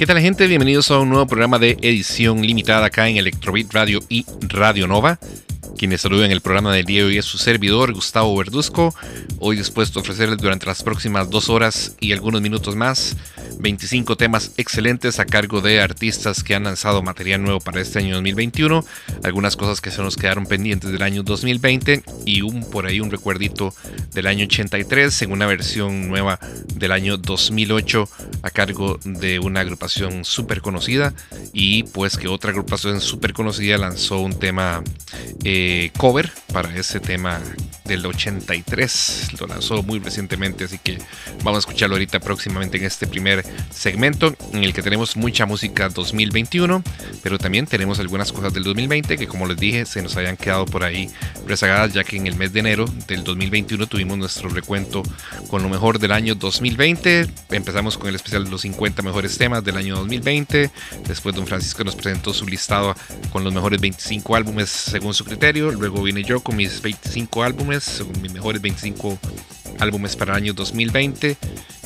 ¿Qué tal gente? Bienvenidos a un nuevo programa de edición limitada acá en Electrobit Radio y Radio Nova. Quienes saludan el programa del día de hoy es su servidor Gustavo Verduzco, hoy dispuesto a ofrecerles durante las próximas dos horas y algunos minutos más 25 temas excelentes a cargo de artistas que han lanzado material nuevo para este año 2021, algunas cosas que se nos quedaron pendientes del año 2020 y un por ahí un recuerdito del año 83 en una versión nueva del año 2008 a cargo de una agrupación súper conocida y pues que otra agrupación súper conocida lanzó un tema eh, cover para ese tema del 83, lo lanzó muy recientemente, así que vamos a escucharlo ahorita próximamente en este primer segmento en el que tenemos mucha música 2021, pero también tenemos algunas cosas del 2020 que como les dije se nos habían quedado por ahí rezagadas ya que en el mes de enero del 2021 tuvimos nuestro recuento con lo mejor del año 2020, empezamos con el especial de los 50 mejores temas del año 2020, después don Francisco nos presentó su listado con los mejores 25 álbumes según su criterio, luego vine yo con mis 25 álbumes, mis mejores 25 álbumes para el año 2020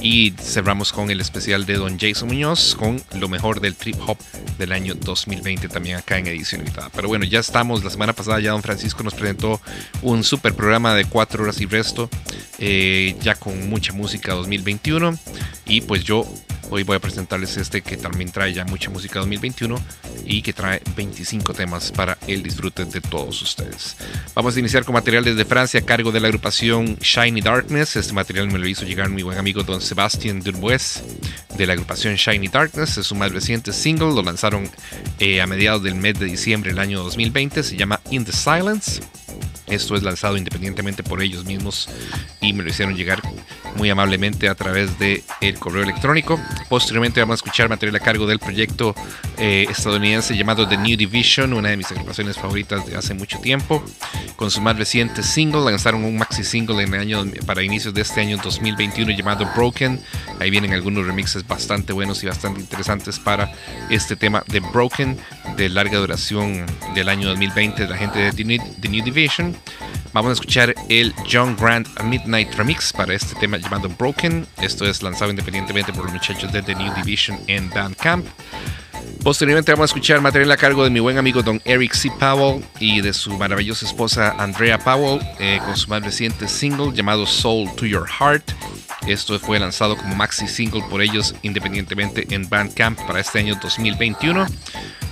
y cerramos con el especial de Don Jason Muñoz con lo mejor del trip hop del año 2020 también acá en edición limitada. Pero bueno, ya estamos, la semana pasada ya Don Francisco nos presentó un super programa de 4 horas y resto, eh, ya con mucha música 2021 y pues yo Hoy voy a presentarles este que también trae ya mucha música 2021 y que trae 25 temas para el disfrute de todos ustedes. Vamos a iniciar con material desde Francia a cargo de la agrupación Shiny Darkness. Este material me lo hizo llegar mi buen amigo Don Sebastián Durbues de la agrupación Shiny Darkness. Es su más reciente single, lo lanzaron eh, a mediados del mes de diciembre del año 2020. Se llama In the Silence. Esto es lanzado independientemente por ellos mismos y me lo hicieron llegar muy amablemente a través de correo electrónico. Posteriormente vamos a escuchar material a cargo del proyecto eh, estadounidense llamado The New Division, una de mis agrupaciones favoritas de hace mucho tiempo. Con su más reciente single, lanzaron un maxi single en el año, para inicios de este año 2021 llamado Broken. Ahí vienen algunos remixes bastante buenos y bastante interesantes para este tema de Broken, de larga duración del año 2020 de la gente de The New Division. Vamos a escuchar el John Grant Midnight Remix para este tema llamado Broken. Esto es lanzado independientemente por los muchachos de The New Division en Bandcamp. Posteriormente vamos a escuchar material a cargo de mi buen amigo Don Eric C. Powell y de su maravillosa esposa Andrea Powell eh, con su más reciente single llamado Soul to Your Heart. Esto fue lanzado como maxi single por ellos independientemente en Bandcamp para este año 2021.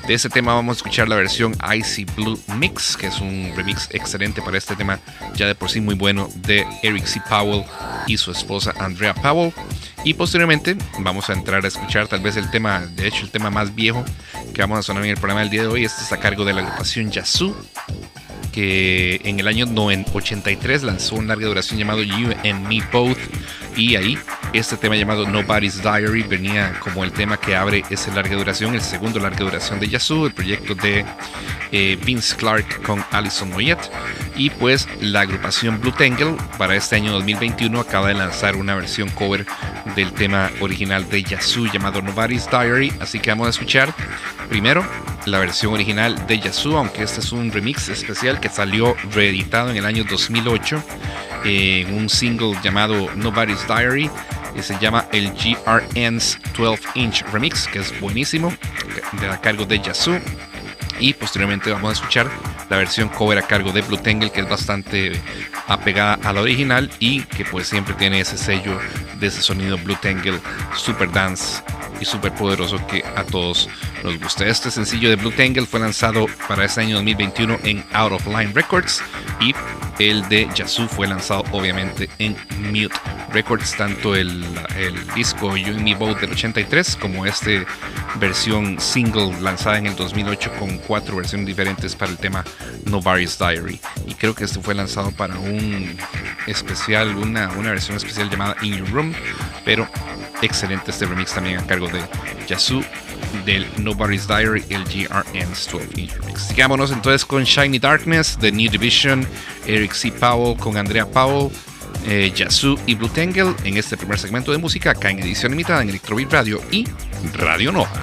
De este tema vamos a escuchar la versión Icy Blue Mix, que es un remix excelente para este tema, ya de por sí muy bueno, de Eric C. Powell y su esposa Andrea Powell. Y posteriormente vamos a entrar a escuchar tal vez el tema, de hecho el tema más viejo que vamos a sonar en el programa del día de hoy. Este está a cargo de la agrupación Yazoo, que en el año 83 lanzó una larga duración llamado You and Me Both. Y ahí este tema llamado Nobody's Diary venía como el tema que abre esa larga duración, el segundo larga duración de Yazoo, el proyecto de eh, Vince Clark con Alison Moyet. Y pues la agrupación Blue Tangle para este año 2021 acaba de lanzar una versión cover del tema original de Yazoo llamado Nobody's Diary. Así que vamos a escuchar primero la versión original de Yazoo, aunque este es un remix especial que salió reeditado en el año 2008 en un single llamado Nobody's Diary. Y se llama el GRN's 12 Inch Remix, que es buenísimo, de a cargo de Yazoo. Y posteriormente vamos a escuchar la versión cover a cargo de Blue Tangle, que es bastante apegada a la original y que pues siempre tiene ese sello de ese sonido Blue Tangle Super Dance y poderoso que a todos nos gusta. Este sencillo de Blue Tangle fue lanzado para este año 2021 en Out of Line Records y El de Yazoo fue lanzado obviamente en Mute Records, tanto el, el disco You and Me Both del 83 como este versión single lanzada en el 2008 con cuatro versiones diferentes para el tema Nobody's Diary. Y creo que este fue lanzado para un especial, una, una versión especial llamada In Your Room, pero excelente este remix también a cargo de Yazoo del Nobody's Diary, el GRN's 12 inch remix. Sigámonos entonces con Shiny Darkness, The New Division, Eric C. Powell con Andrea Powell, eh, Yazoo y Blue Tangle en este primer segmento de música acá en edición limitada en Electrobeat Radio y Radio Nova.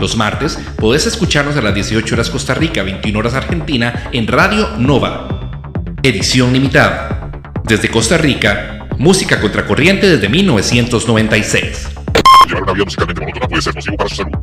Los martes podés escucharnos a las 18 horas Costa Rica, 21 horas Argentina en Radio Nova. Edición limitada. Desde Costa Rica, música contracorriente desde 1996. Llevar una vida musicalmente monótona puede ser nocivo para su salud.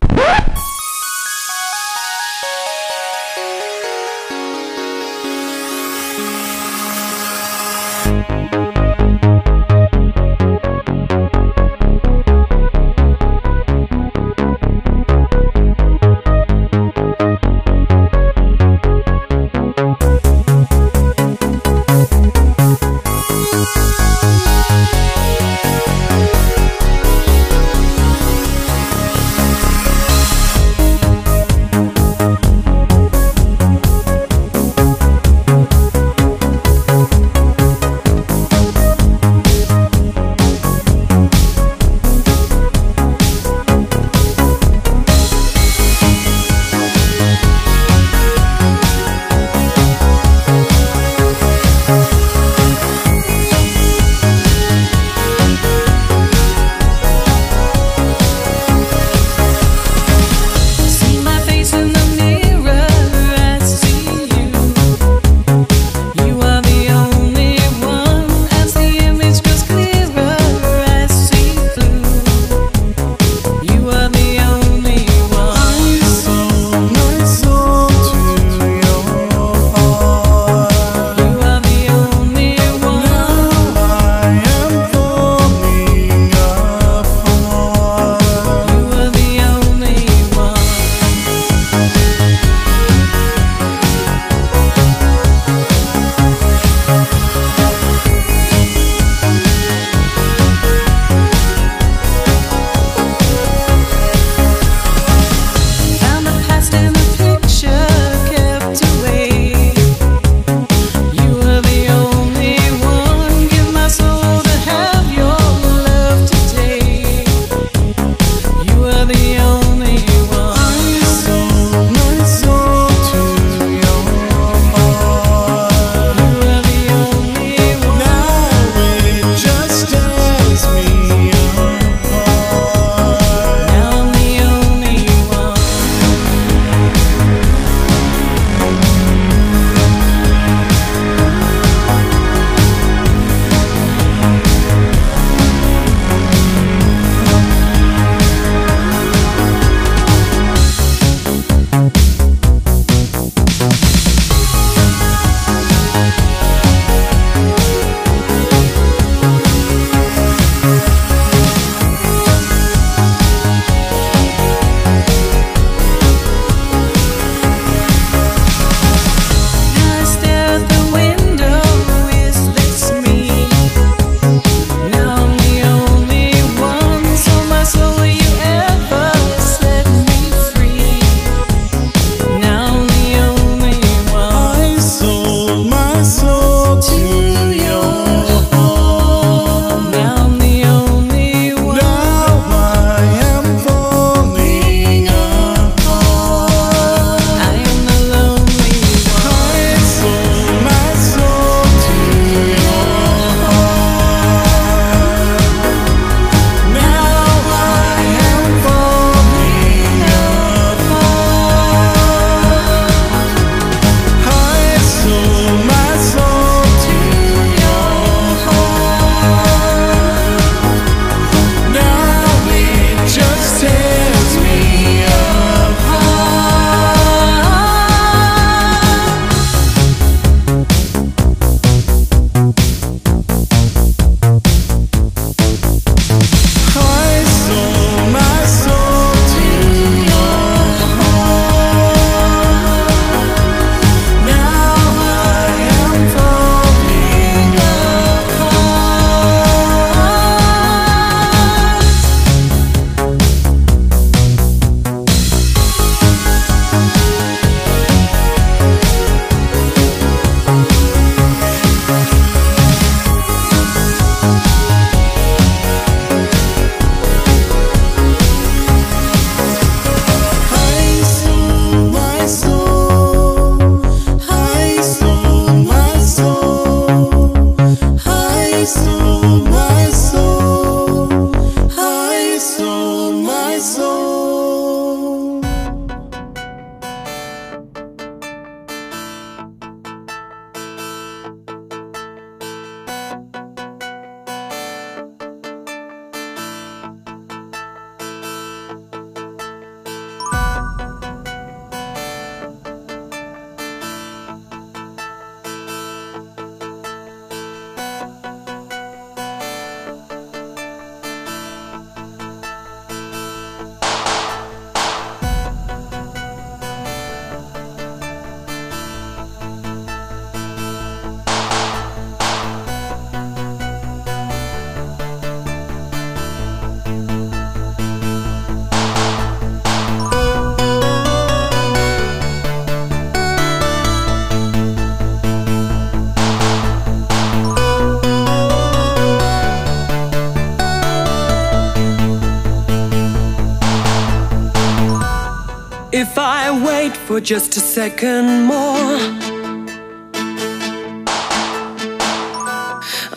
just a second more.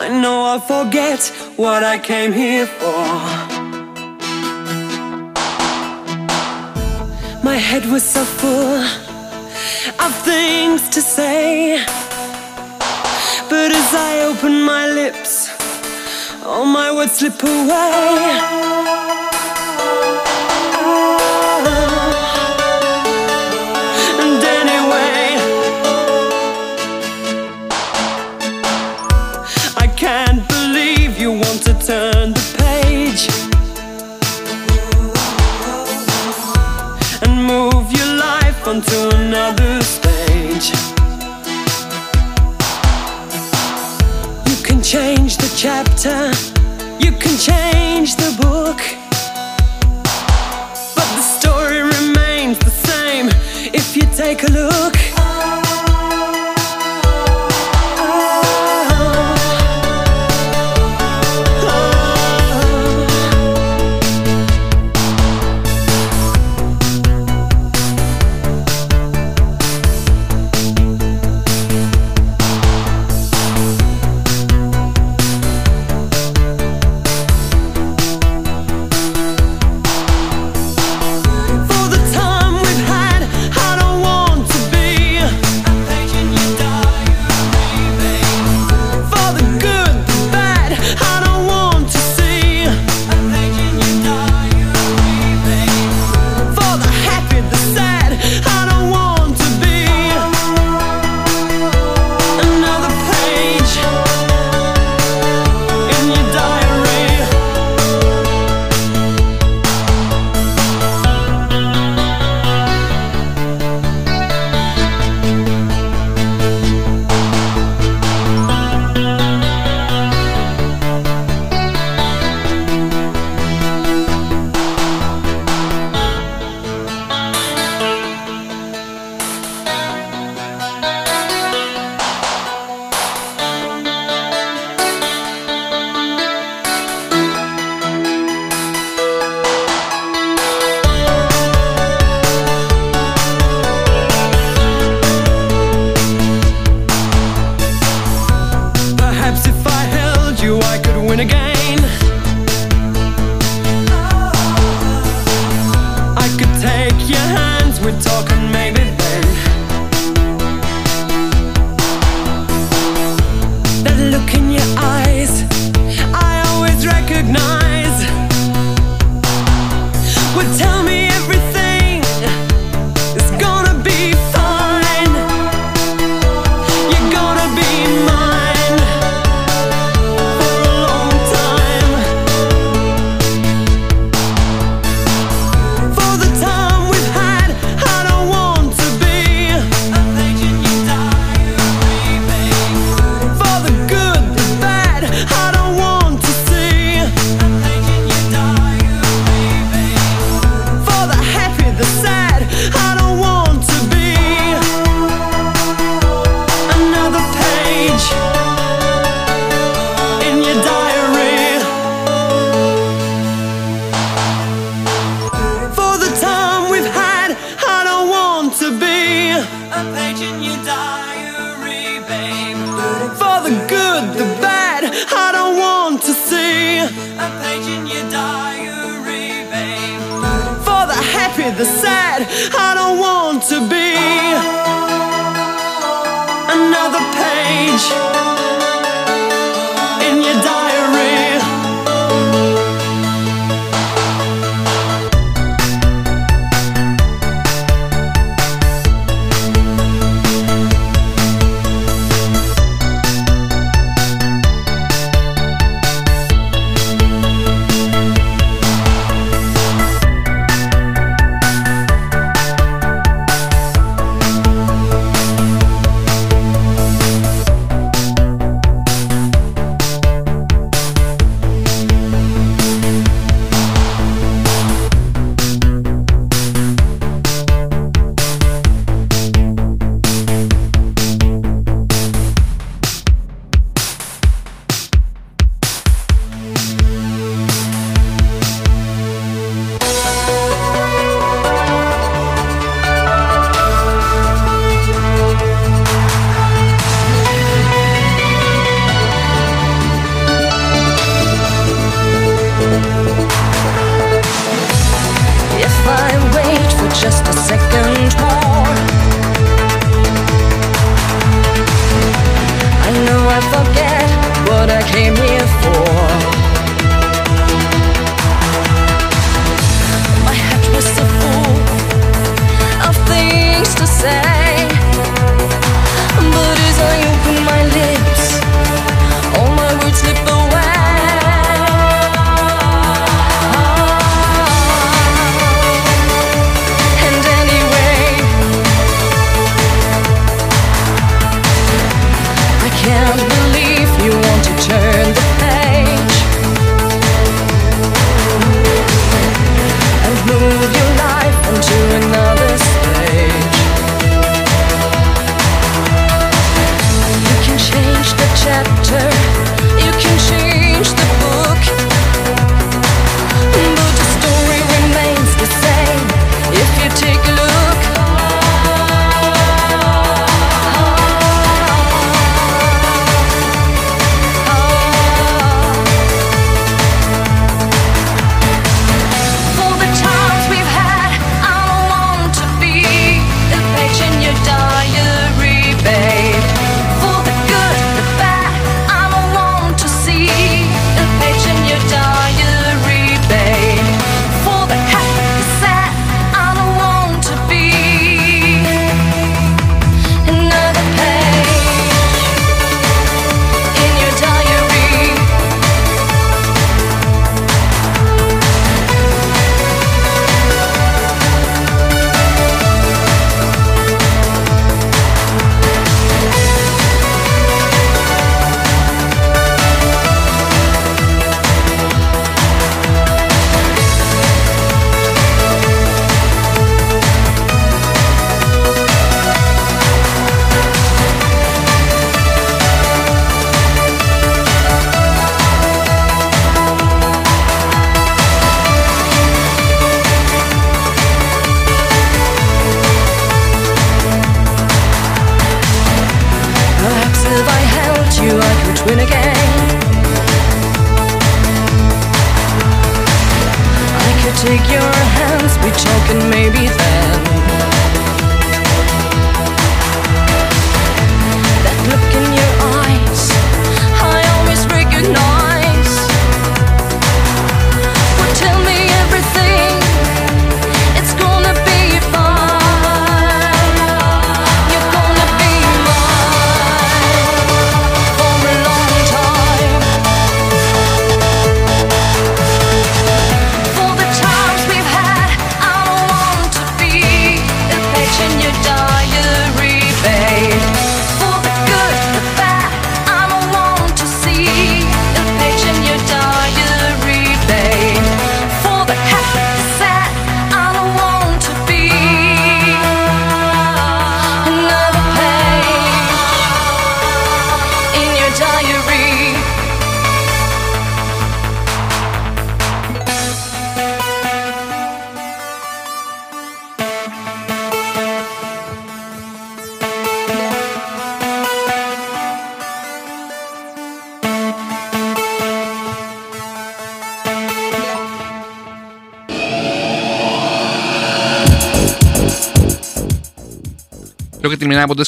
I know I'll forget what I came here for. My head was so full of things to say. But as I open my lips all my words slip away.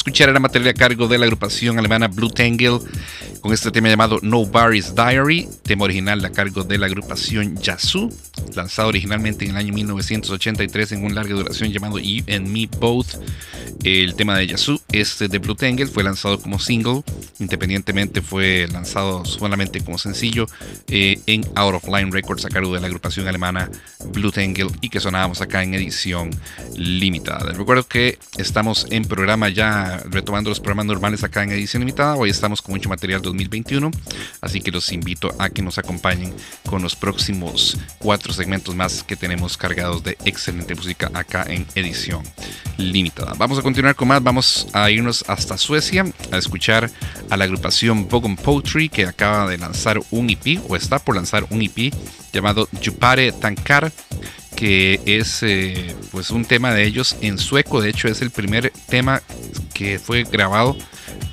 Escuchar era material a cargo de la agrupación alemana Blue Tangle con este tema llamado No Barry's Diary, tema original a cargo de la agrupación Yazoo, lanzado originalmente en el año 1983 en un larga duración llamado You and Me Both. El tema de Yazoo, este de Blue Tangle, fue lanzado como single, independientemente fue lanzado solamente como sencillo eh, en Out of Line Records a cargo de la agrupación alemana Blue Tangle y que sonábamos acá en edición limitada. Recuerdo que estamos en programa ya retomando los programas normales acá en edición limitada. Hoy estamos con mucho material 2021, así que los invito a que nos acompañen con los próximos cuatro segmentos más que tenemos cargados de excelente música acá en edición limitada. Vamos a continuar con más, vamos a irnos hasta Suecia a escuchar a la agrupación Bogon Poetry que acaba de lanzar un EP o está por lanzar un EP llamado Jupare Tankar que es eh, pues un tema de ellos en sueco. De hecho, es el primer tema que fue grabado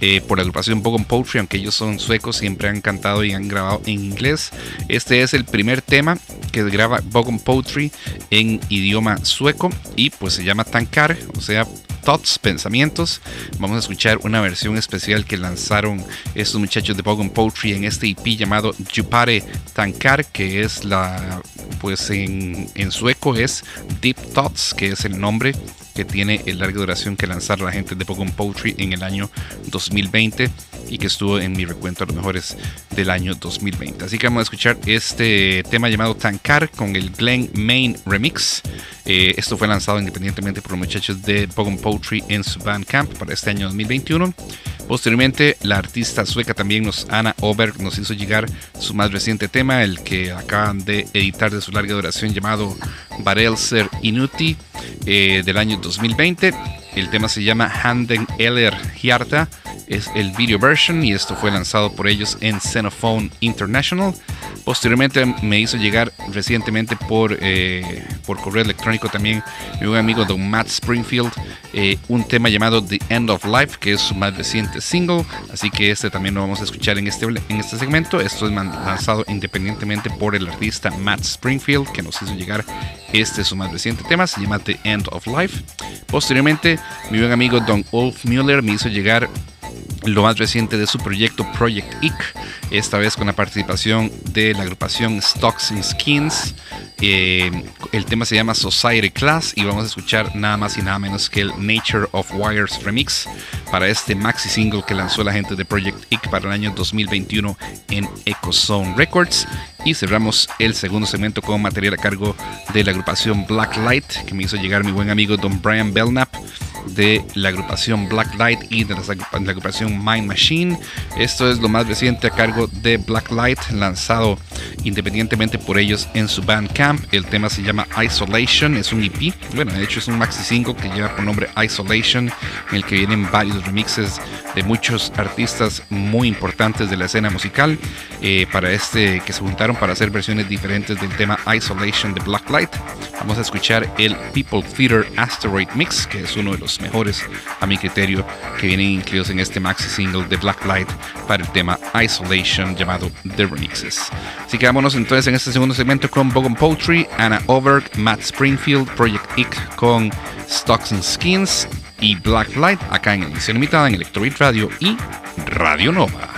eh, por la agrupación Bogon Poetry, aunque ellos son suecos, siempre han cantado y han grabado en inglés. Este es el primer tema que graba Bogon Poetry en idioma sueco y pues se llama Tankar, o sea, thoughts, pensamientos. Vamos a escuchar una versión especial que lanzaron estos muchachos de Bogon Poetry en este EP llamado Jupare Tankar, que es la, pues en, en sueco es Deep Thoughts, que es el nombre que tiene el larga duración que lanzaron la gente de Bogon Poetry en el año 2020 y que estuvo en mi recuento a los mejores del año 2020. Así que vamos a escuchar este tema llamado Tankar con el Glen Main Remix Eh, esto fue lanzado independientemente por los muchachos de Pogon Poetry en su Bandcamp para este año 2021. Posteriormente, la artista sueca también nos, Anna Oberg, nos hizo llegar su más reciente tema, el que acaban de editar de su larga duración llamado Varelser Inuti eh, del año 2020. El tema se llama Handen Eller Hjarta, es el video version y esto fue lanzado por ellos en Xenophone International. Posteriormente me hizo llegar recientemente por, eh, por correo electrónico también mi buen amigo Don Matt Springfield eh, un tema llamado The End of Life, que es su más reciente single. Así que este también lo vamos a escuchar en este, en este segmento. Esto es lanzado independientemente por el artista Matt Springfield, que nos hizo llegar este su más reciente tema. Se llama The End of Life. Posteriormente, mi buen amigo Don Ulf Müller me hizo llegar lo más reciente de su proyecto Project Ick, esta vez con la participación de la agrupación Stocks and Skins. Eh, el tema se llama Society Class y vamos a escuchar nada más y nada menos que el Nature of Wires remix para este maxi single que lanzó la gente de Project Ick para el año 2021 en Ecozone Records. Y cerramos el segundo segmento con material a cargo de la agrupación Blacklight que me hizo llegar mi buen amigo Don Brian Belknap de la agrupación Blacklight y de la, agrupa- la agrupación Mind Machine. Esto es lo más reciente a cargo de Blacklight, lanzado independientemente por ellos en su Bandcamp. El tema se llama Isolation, es un EP. Bueno, de hecho es un maxi single que lleva por nombre Isolation, en el que vienen varios remixes de muchos artistas muy importantes de la escena musical eh, para este que se juntaron para hacer versiones diferentes del tema Isolation de Blacklight. Vamos a escuchar el People Theater Asteroid Mix, que es uno de los mejores a mi criterio que vienen incluidos en este maxi single de Blacklight para el tema Isolation llamado The Remixes. Así que vámonos entonces en este segundo segmento con Bogan Anna Oberg, Matt Springfield, Project Ick con Stocks and Skins y Blacklight acá en edición limitada en Electrobeat Radio y Radio Nova.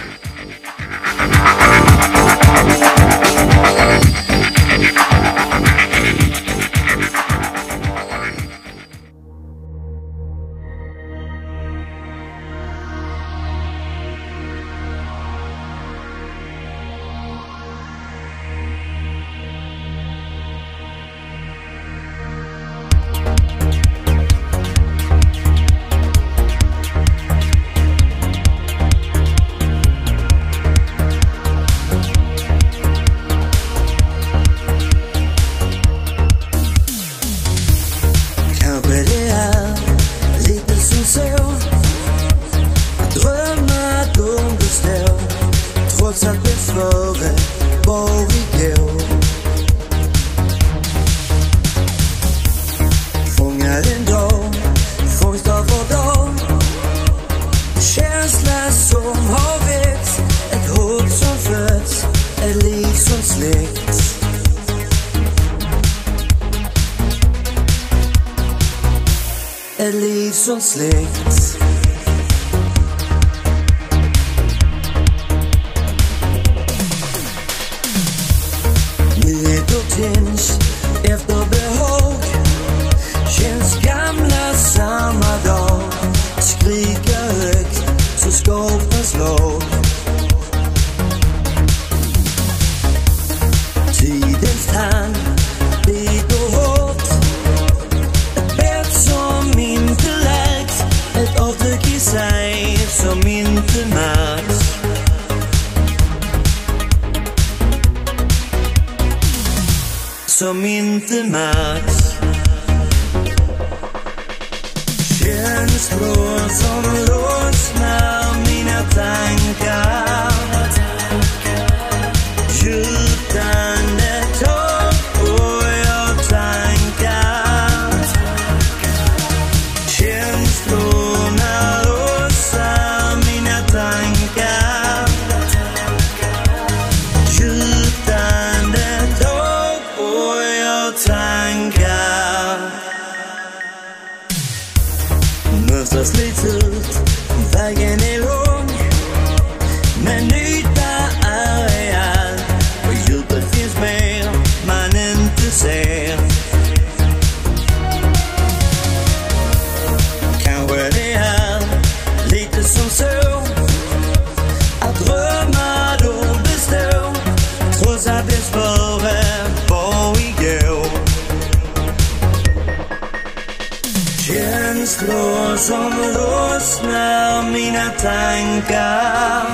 Som lossnar mina tankar.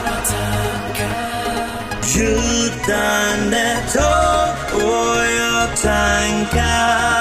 Gjutande och jag tankar.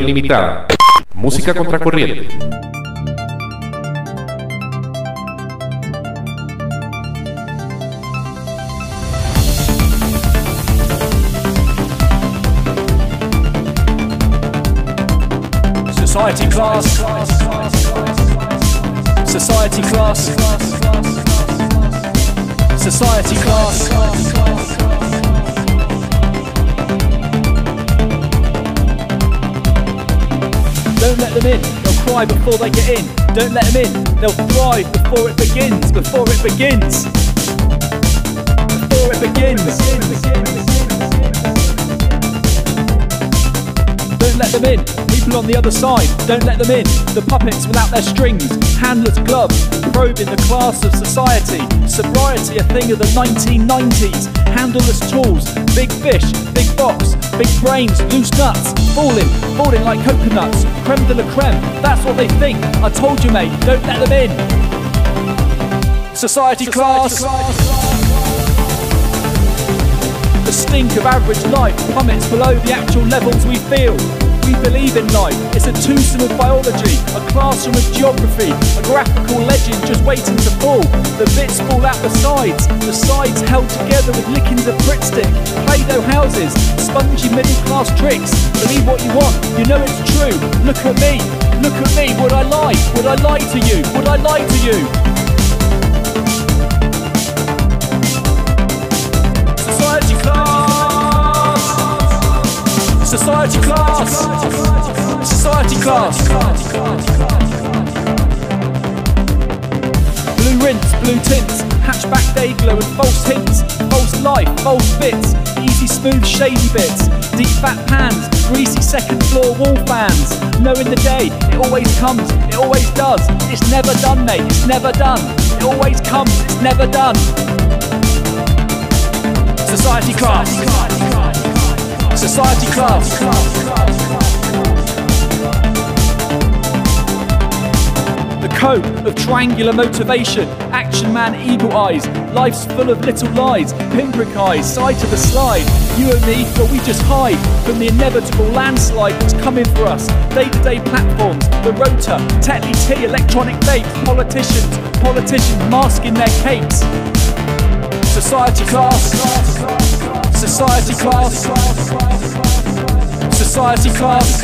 Limitada. Música contracorriente. Before they get in. Don't let them in. They'll thrive before it begins. Before it begins. Before it begins. Don't let them in. People on the other side, don't let them in. The puppets without their strings, handless gloves, probing the class of society. Sobriety, a thing of the 1990s. Handleless tools, big fish, big box, big brains, loose nuts, falling, falling like coconuts. Creme de la creme, that's what they think. I told you, mate, don't let them in. Society, class. The stink of average life plummets below the actual levels we feel. We believe in life. It's a twosome of biology, a classroom of geography, a graphical legend just waiting to fall. The bits fall out the sides, the sides held together with lickings of Britstick, Play-Doh houses, spongy middle class tricks. Believe what you want, you know it's true. Look at me, look at me. Would I lie? Would I lie to you? Would I lie to you? Society class. Society class. Blue rinse, blue tints, hatchback day glow and false hints, false life, false bits, easy smooth shady bits, deep fat pans, greasy second floor wall fans. Knowing the day, it always comes, it always does. It's never done, mate, it's never done. It always comes, it's never done. Society class. Society class. The code of triangular motivation. Action man, eagle eyes. Life's full of little lies. Pinprick eyes, side to the slide. You and me, but we just hide from the inevitable landslide that's coming for us. Day to day platforms, the rotor, Tetley T, electronic vape, politicians, politicians masking their capes. Society class. Society class. Society class.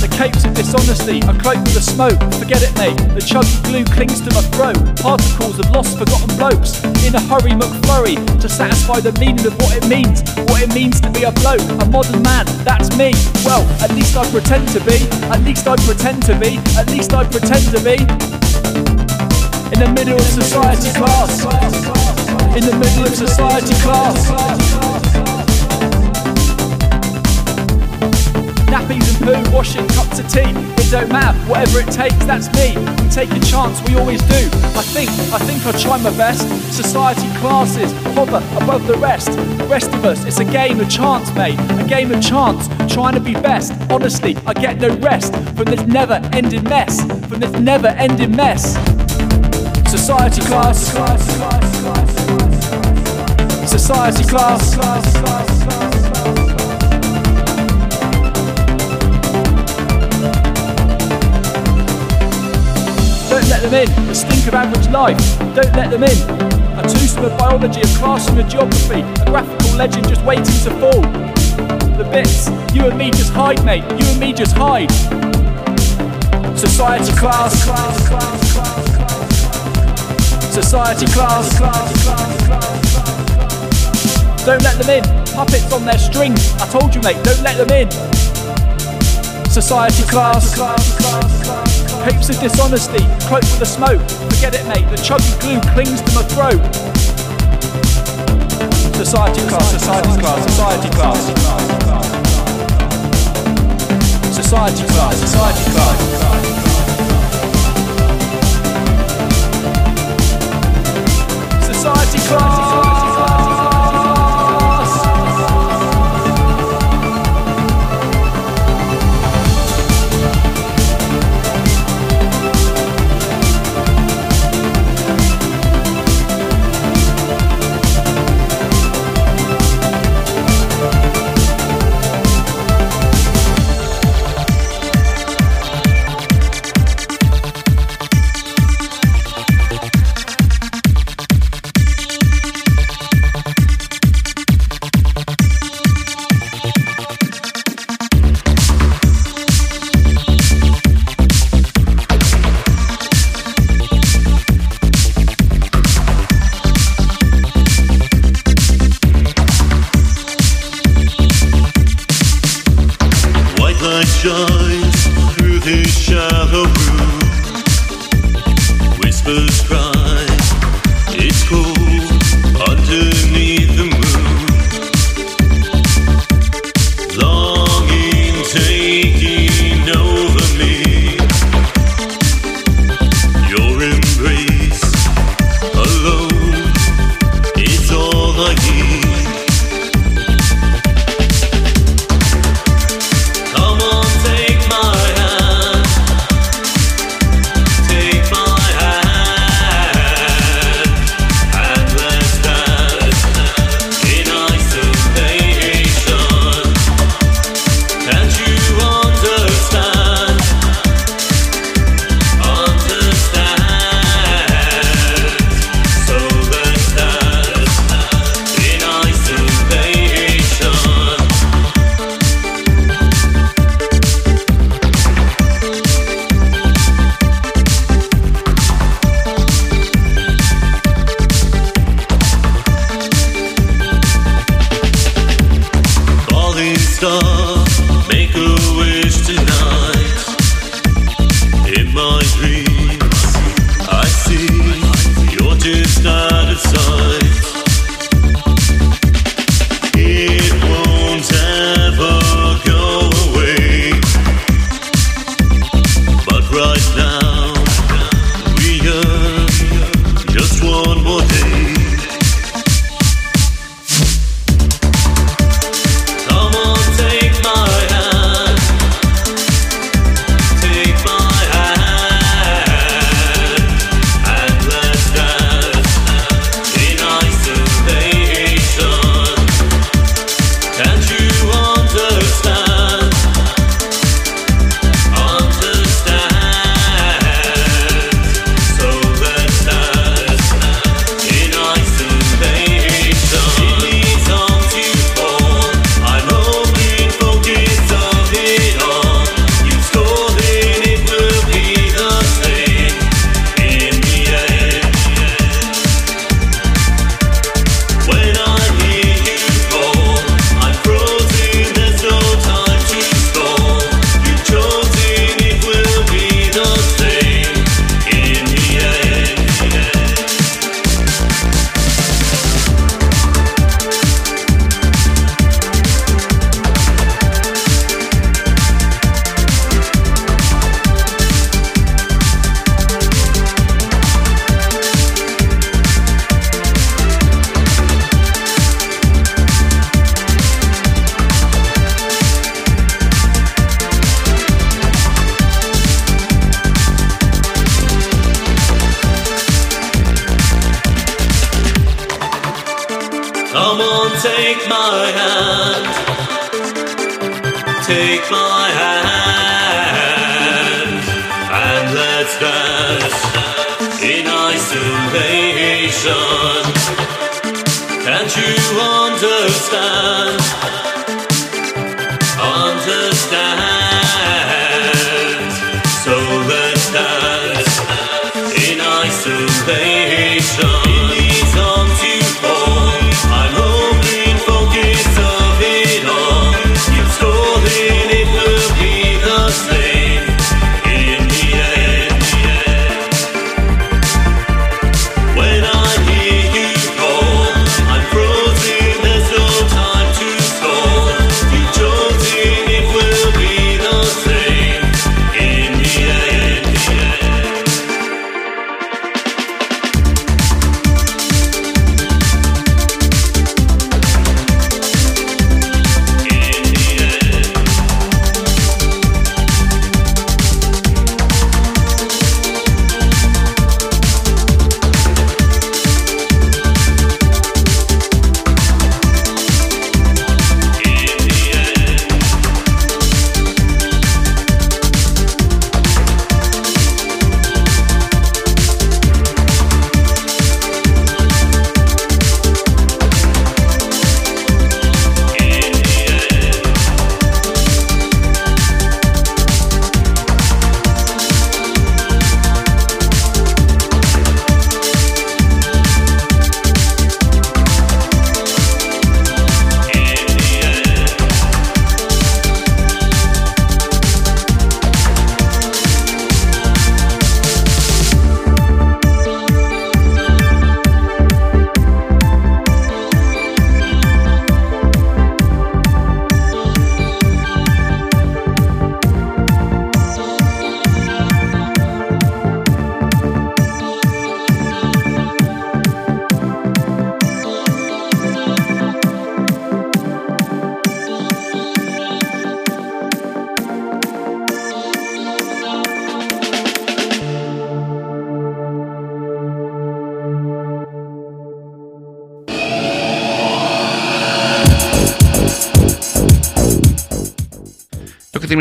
The capes of dishonesty are cloaked with the smoke. Forget it, mate. The chuggy glue clings to my throat. Particles of lost, forgotten blokes. In a hurry, McFlurry, to satisfy the meaning of what it means. What it means to be a bloke, a modern man. That's me. Well, at least I pretend to be. At least I pretend to be. At least I pretend to be. In the middle of society class. In the middle of society class. Nappies and poo, washing cups of tea. It don't matter, whatever it takes, that's me. We take a chance, we always do. I think, I think I'll try my best. Society classes hover above the rest. The rest of us, it's a game of chance, mate. A game of chance, trying to be best. Honestly, I get no rest from this never ending mess. From this never ending mess. Society class. Society class. Don't let them in. The stink of average life. Don't let them in. A twosome of biology, a classroom of geography, a graphical legend just waiting to fall. The bits, you and me just hide, mate. You and me just hide. Society class. Society class. Don't let them in. Puppets on their strings. I told you, mate. Don't let them in. Society class. Capes of dishonesty, cloaked with the smoke. Forget it, mate. The chuggy glue clings to my throat. Society class, society class, society class. Society class, society class. Society class.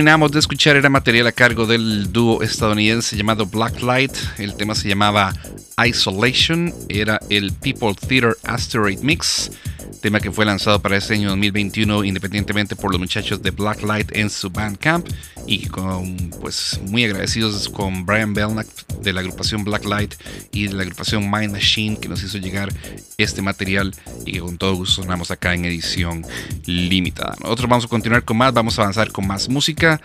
De escuchar era material a cargo del dúo estadounidense llamado Blacklight. El tema se llamaba Isolation. Era el People Theater Asteroid Mix. Tema que fue lanzado para este año 2021 independientemente por los muchachos de Blacklight en su Bandcamp. Y con, pues muy agradecidos con Brian Belknap de la agrupación Blacklight y de la agrupación Mind Machine que nos hizo llegar este material y que con todo gusto sonamos acá en edición limitada. Nosotros vamos a continuar con más, vamos a avanzar con más música.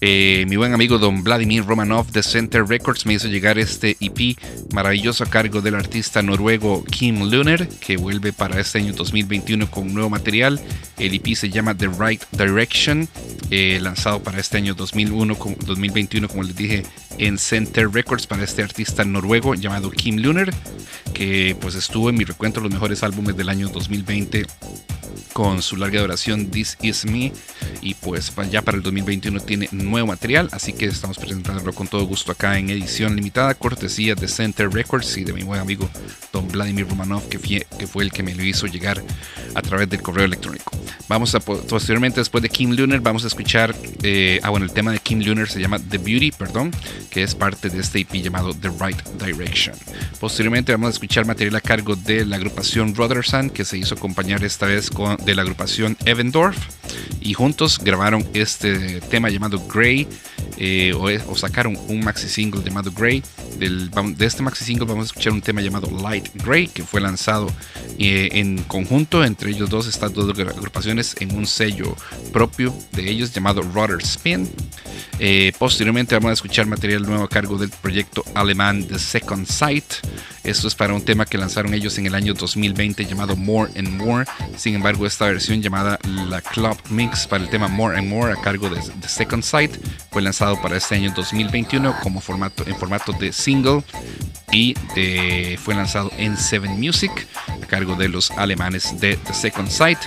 Eh, mi buen amigo don Vladimir Romanov de Center Records me hizo llegar este EP maravilloso a cargo del artista noruego Kim Luner que vuelve para este año 2021 con nuevo material. El EP se llama The Right Direction, eh, lanzado para este año 2001, con- 2021 como les dije en Center Records para este artista noruego llamado Kim Luner que pues estuvo en mi recuento los mejores álbumes del año 2020 con su larga duración This Is Me. Y pues ya para el 2021 tiene nuevo material así que estamos presentándolo con todo gusto acá en edición limitada cortesía de Center Records y de mi buen amigo don Vladimir Romanov que fue, el que me lo hizo llegar a través del correo electrónico. Vamos a po- posteriormente después de Kim Lunar vamos a escuchar eh, ah bueno el tema de Kim Lunar se llama The Beauty perdón que es parte de este EP llamado The Right Direction. Posteriormente vamos a escuchar material a cargo de la agrupación Rothersan que se hizo acompañar esta vez con, de la agrupación Evendorf. Y juntos grabaron este tema llamado Grey eh, o, o sacaron un maxi single llamado Grey. Del, de este maxi single vamos a escuchar un tema llamado Light Grey que fue lanzado eh, en conjunto entre ellos dos estas dos agrupaciones en un sello propio de ellos llamado Rotter Spin eh, posteriormente vamos a escuchar material nuevo a cargo del proyecto alemán The Second Sight. Esto es para un tema que lanzaron ellos en el año 2020 llamado More and More. Sin embargo, esta versión llamada la Club Mix para el tema More and More a cargo de The Second Sight fue lanzado para este año 2021 como formato, en formato de single y de- fue lanzado en Seven Music a cargo de los alemanes de The Second Sight.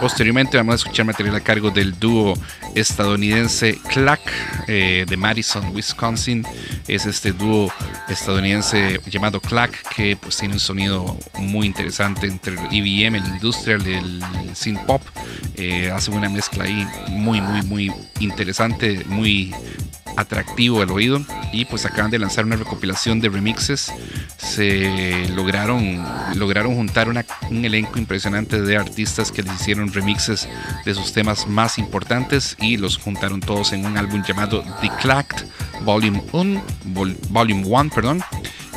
Posteriormente vamos a escuchar material a cargo del dúo estadounidense Clack eh, de Madison, Wisconsin. Es este dúo estadounidense llamado Clack que pues tiene un sonido muy interesante entre el EBM, el industrial, el synth pop. Eh, hace una mezcla ahí muy, muy, muy interesante, muy atractivo al oído y pues acaban de lanzar una recopilación de remixes se lograron lograron juntar una- un elenco impresionante de artistas que les hicieron remixes de sus temas más importantes y los juntaron todos en un álbum llamado Declacked Volume 1 Vol- Volume 1 perdón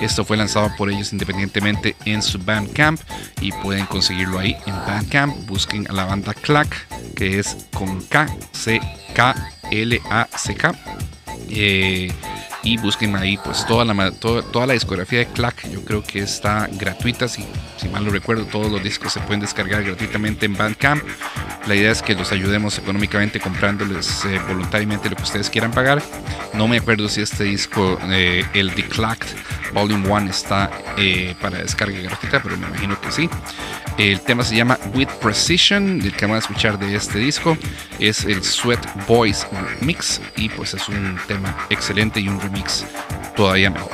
esto fue lanzado por ellos independientemente en su Bandcamp y pueden conseguirlo ahí en Bandcamp. Busquen a la banda Clack, que es con K, C, K, L, A, C, K. Eh, y busquen ahí pues toda la, toda, la discografía de Clack. Yo creo que está gratuita, si, si mal no recuerdo, todos los discos se pueden descargar gratuitamente en Bandcamp. La idea es que los ayudemos económicamente comprándoles eh, voluntariamente lo que ustedes quieran pagar. No me acuerdo si este disco, eh, el Declacked Volume 1, está eh, para descarga gratuita, pero me imagino que sí. El tema se llama With Precision, el que vamos a escuchar de este disco es el Sweat Boys Mix y pues es un tema excelente y un remix todavía mejor.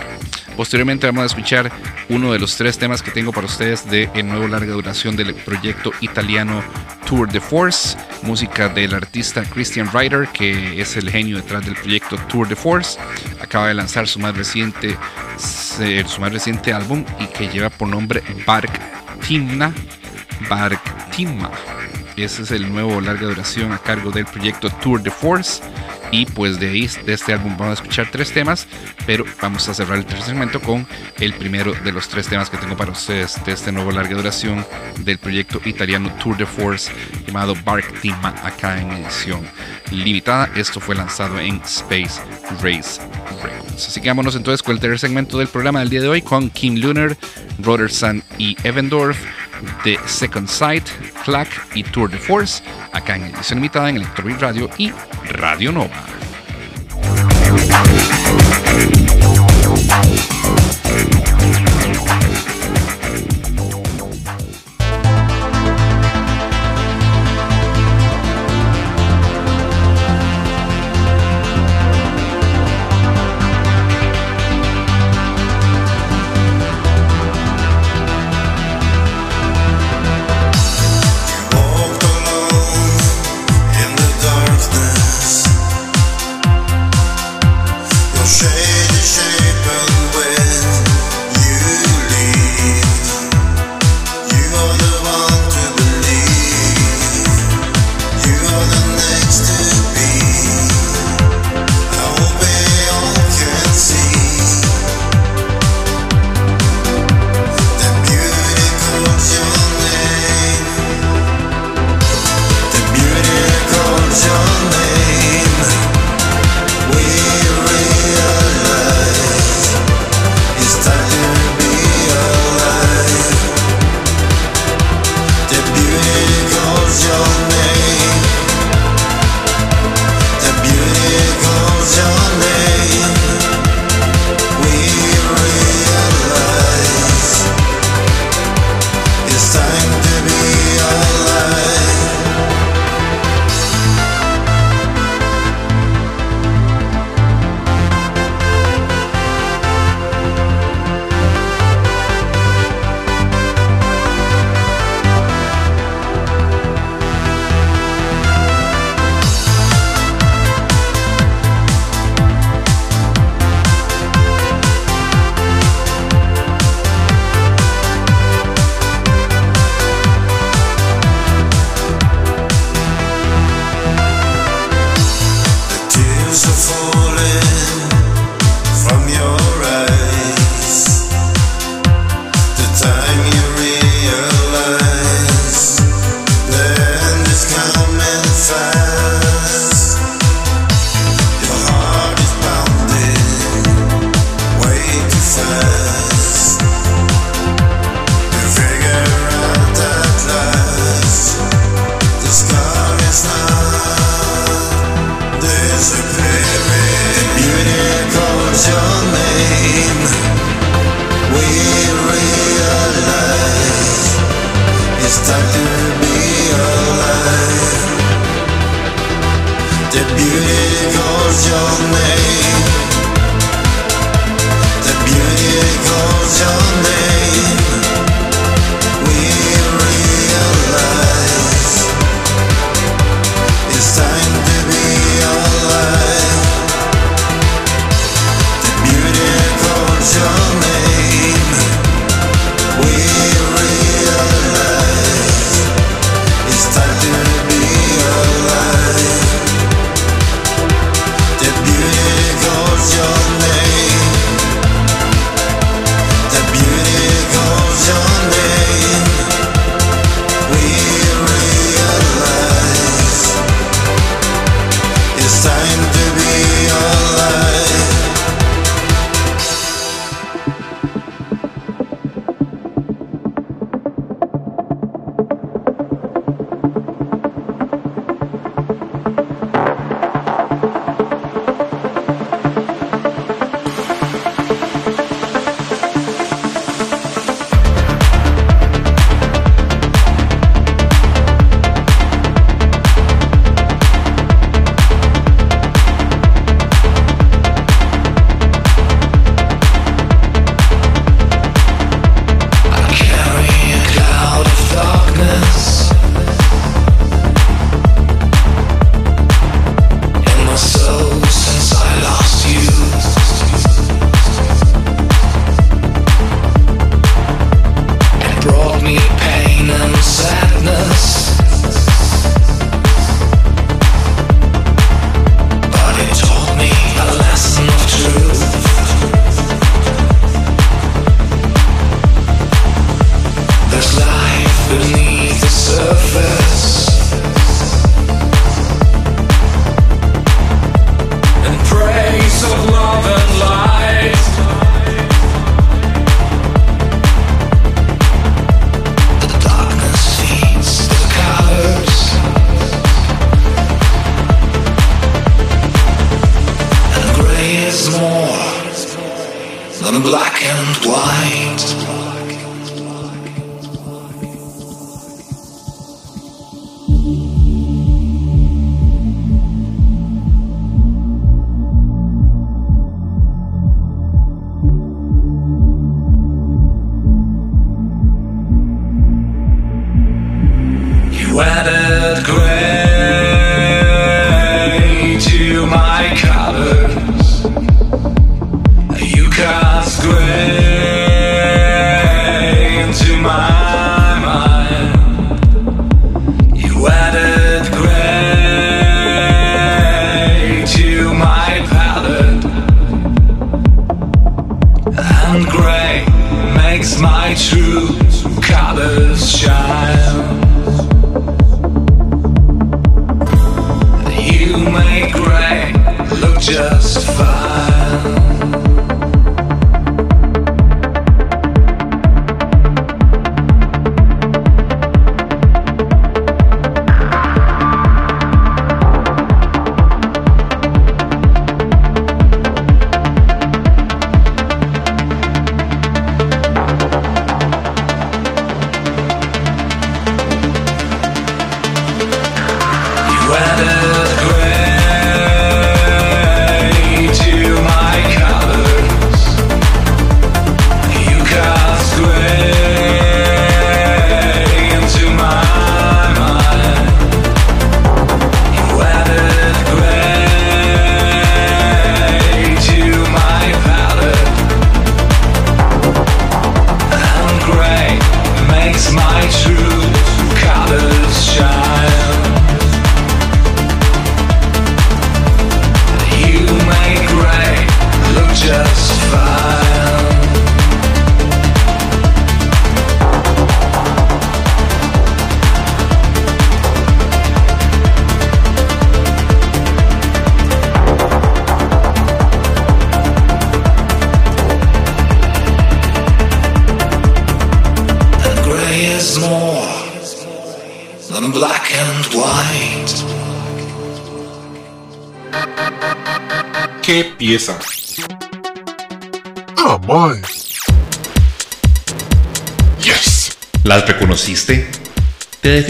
Posteriormente vamos a escuchar uno de los tres temas que tengo para ustedes de el nuevo larga duración del proyecto italiano Tour de Force, música del artista Christian Ryder, que es el genio detrás del proyecto Tour de Force. Acaba de lanzar su más reciente, se- su más reciente álbum y que lleva por nombre Bark Timna. Bark Timma. Ese es el nuevo larga duración a cargo del proyecto Tour de Force. Y pues de ahí, de este álbum, vamos a escuchar tres temas, pero vamos a cerrar el tercer segmento con el primero de los tres temas que tengo para ustedes de este nuevo larga duración del proyecto italiano Tour de Force llamado Bark Tima, acá en edición limitada. Esto fue lanzado en Space Race Records. Así que vámonos entonces con el tercer segmento del programa del día de hoy con Kim Lunar, Rodersan y Evendorf de Second Sight, Clack y Tour de Force, acá en edición limitada en Electrobeat Radio y Radio Nova.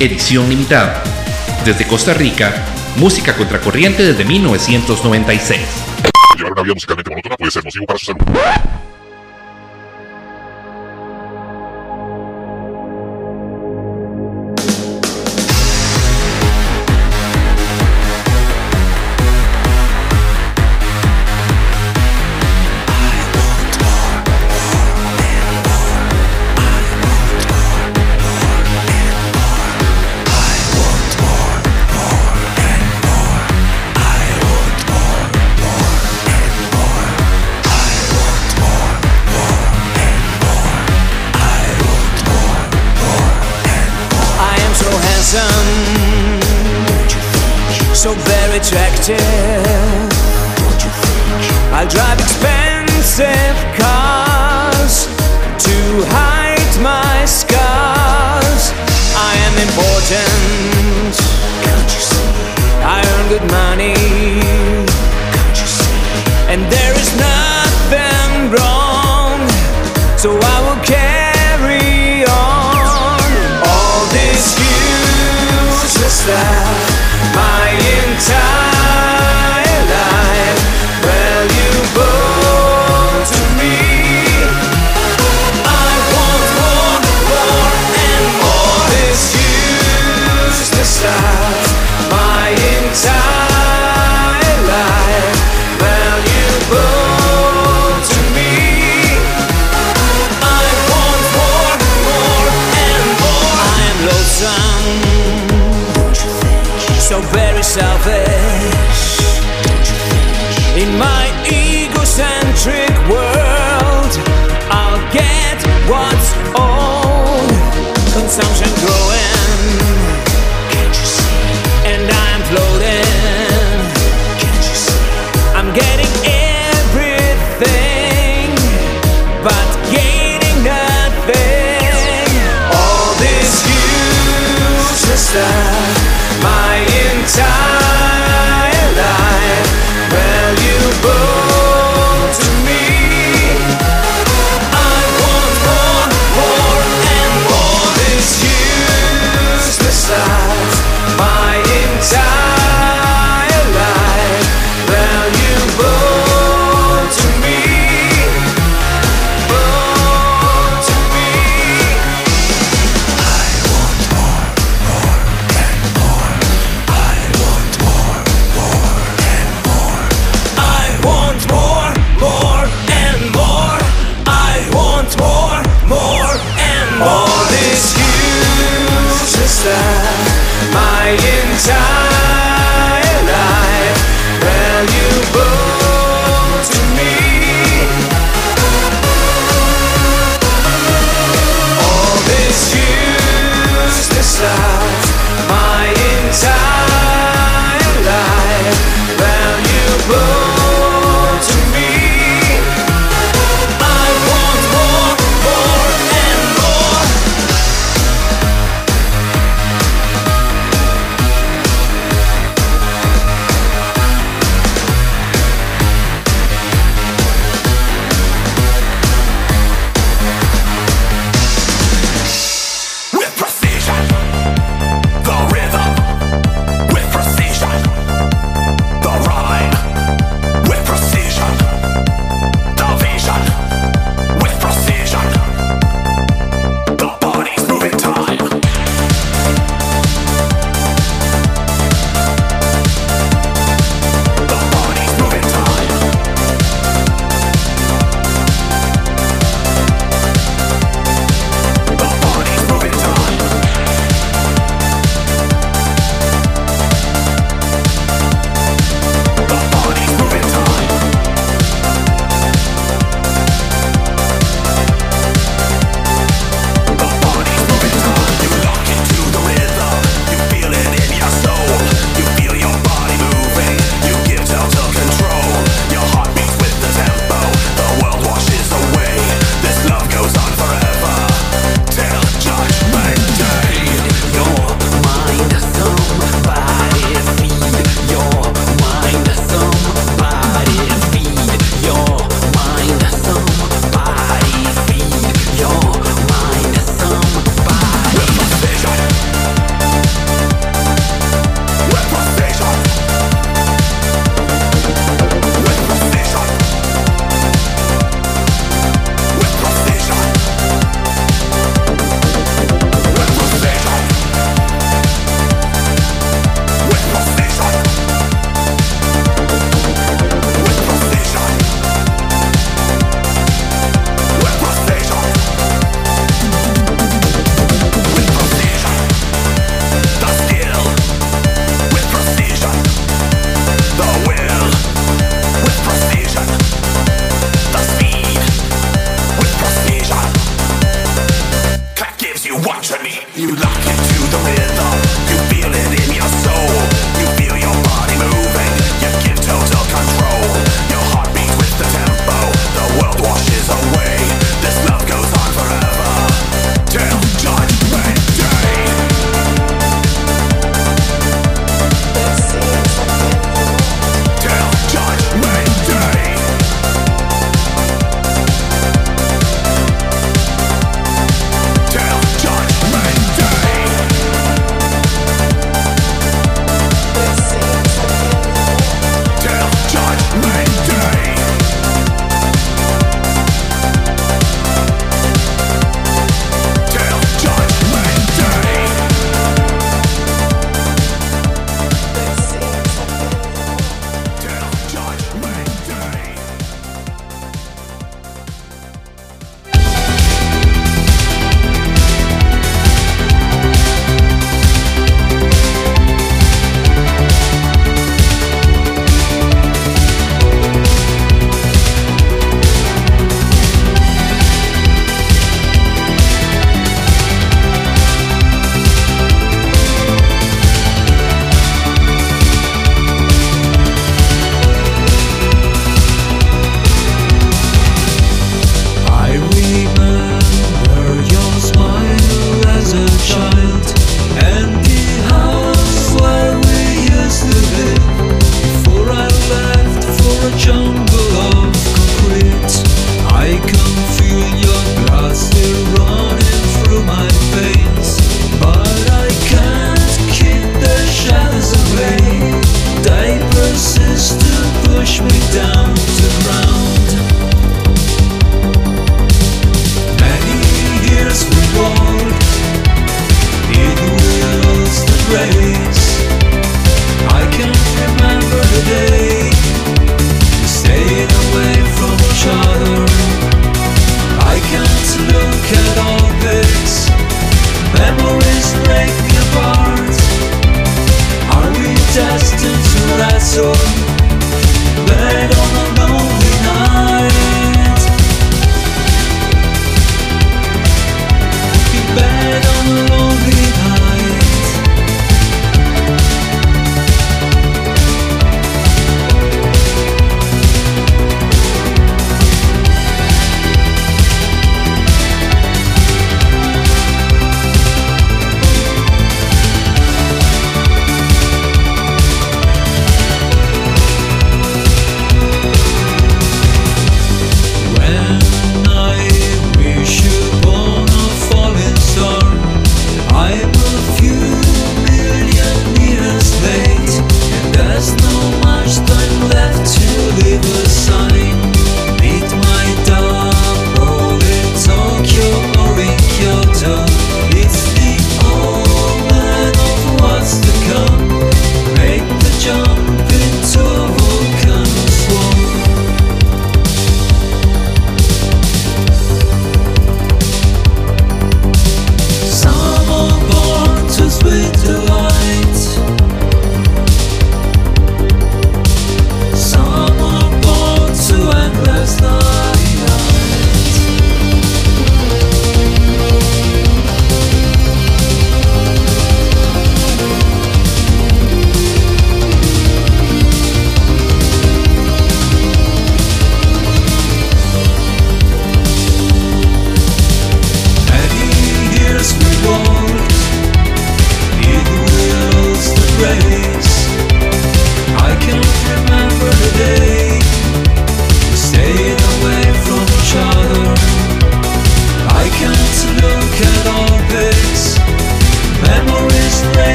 edición limitada. Desde Costa Rica, música contracorriente desde 1996. Llevar una vida musicalmente monótona puede ser nocivo para su salud.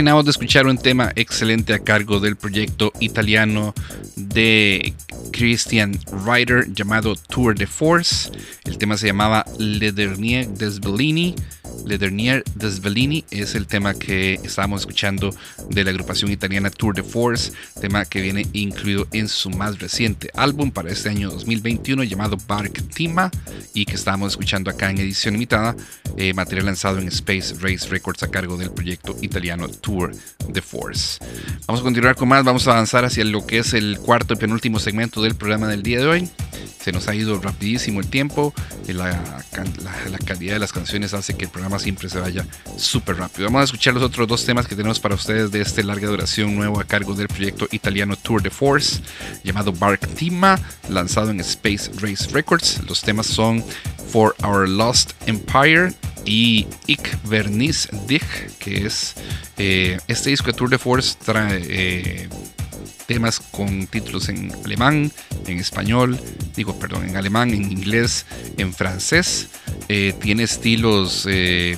Terminamos de escuchar un tema excelente a cargo del proyecto italiano de Christian Ryder llamado Tour de Force. El tema se llamaba Le Dernier des Bellini. Le Dernier des Bellini es el tema que estábamos escuchando de la agrupación italiana Tour de Force, tema que viene incluido en su más reciente álbum para este año 2021 llamado Bark Tima y que estábamos escuchando acá en edición limitada, eh, material lanzado en Space Race Records a cargo del proyecto italiano Tour de Force. Vamos a continuar con más, vamos a avanzar hacia lo que es el cuarto y penúltimo segmento del programa del día de hoy. Se nos ha ido rapidísimo el tiempo, eh, la, la- la calidad de las canciones hace que el programa siempre se vaya súper rápido. Vamos a escuchar los otros dos temas que tenemos para ustedes de este larga duración nuevo a cargo del proyecto italiano Tour de Force, llamado Bark Tima, lanzado en Space Race Records. Los temas son For Our Lost Empire y Ik Vernis Dich, que es eh, este disco de Tour de Force trae eh, temas con títulos en alemán, en español, digo, perdón, en alemán, en inglés, en francés. Eh, tiene estilos eh,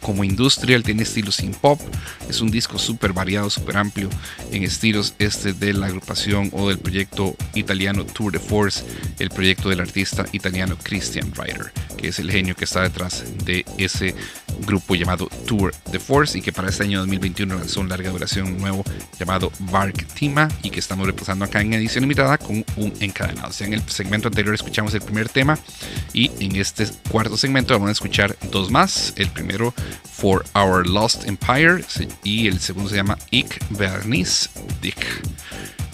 como industrial, tiene estilos sin pop. Es un disco súper variado, súper amplio en estilos este de la agrupación o del proyecto italiano Tour de Force, el proyecto del artista italiano Christian Ryder, que es el genio que está detrás de ese grupo llamado Tour de Force y que para este año 2021 lanzó un larga duración nuevo llamado Bark Tima y que estamos repasando acá en edición limitada con un encadenado. O sea, en el segmento anterior escuchamos el primer tema y en este cuarto segmento vamos a escuchar dos más. El primero, For Our Lost Empire y el segundo se llama Ik Vernis Dick.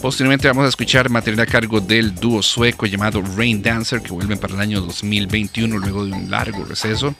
Posteriormente vamos a escuchar material a cargo del dúo sueco llamado Rain Dancer que vuelven para el año 2021 luego de un largo receso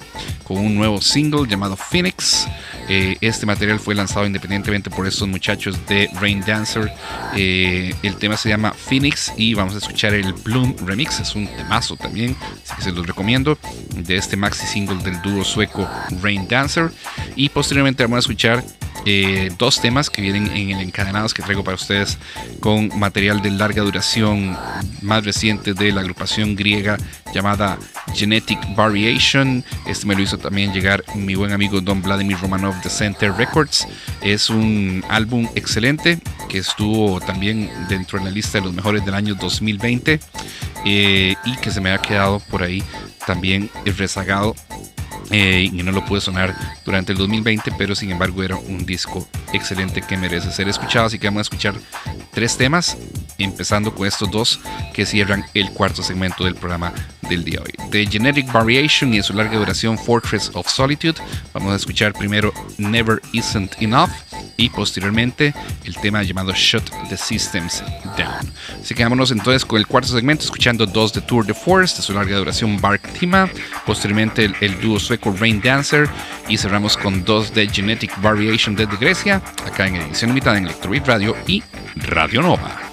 con un nuevo single llamado Phoenix. Eh, este material fue lanzado independientemente por estos muchachos de Rain Dancer. Eh, el tema se llama Phoenix y vamos a escuchar el Bloom Remix. Es un temazo también, así que se los recomiendo de este maxi single del dúo sueco Rain Dancer. Y posteriormente vamos a escuchar eh, dos temas que vienen en el encadenados que traigo para ustedes con material de larga duración más reciente de la agrupación griega llamada Genetic Variation. Este me lo hizo también llegar mi buen amigo Don Vladimir Romanov de Center Records. Es un álbum excelente que estuvo también dentro de la lista de los mejores del año 2020 eh, y que se me ha quedado por ahí también rezagado eh, y no lo pude sonar durante el 2020, pero sin embargo era un disco excelente que merece ser escuchado. Así que vamos a escuchar tres temas, empezando con estos dos que cierran el cuarto segmento del programa del día de hoy. The Genetic Variation y en su larga duración Fortress of Solitude. Vamos a escuchar primero Never Isn't Enough y posteriormente el tema llamado Shut the Systems Down. Así que vámonos entonces con el cuarto segmento, escuchando dos de Tour de Force, de su larga duración Bark Tima, posteriormente el, el dúo sueco Rain Dancer y cerramos con dos de Genetic Variation desde Grecia, acá en edición limitada en Electrobeat Radio y Radio Nova.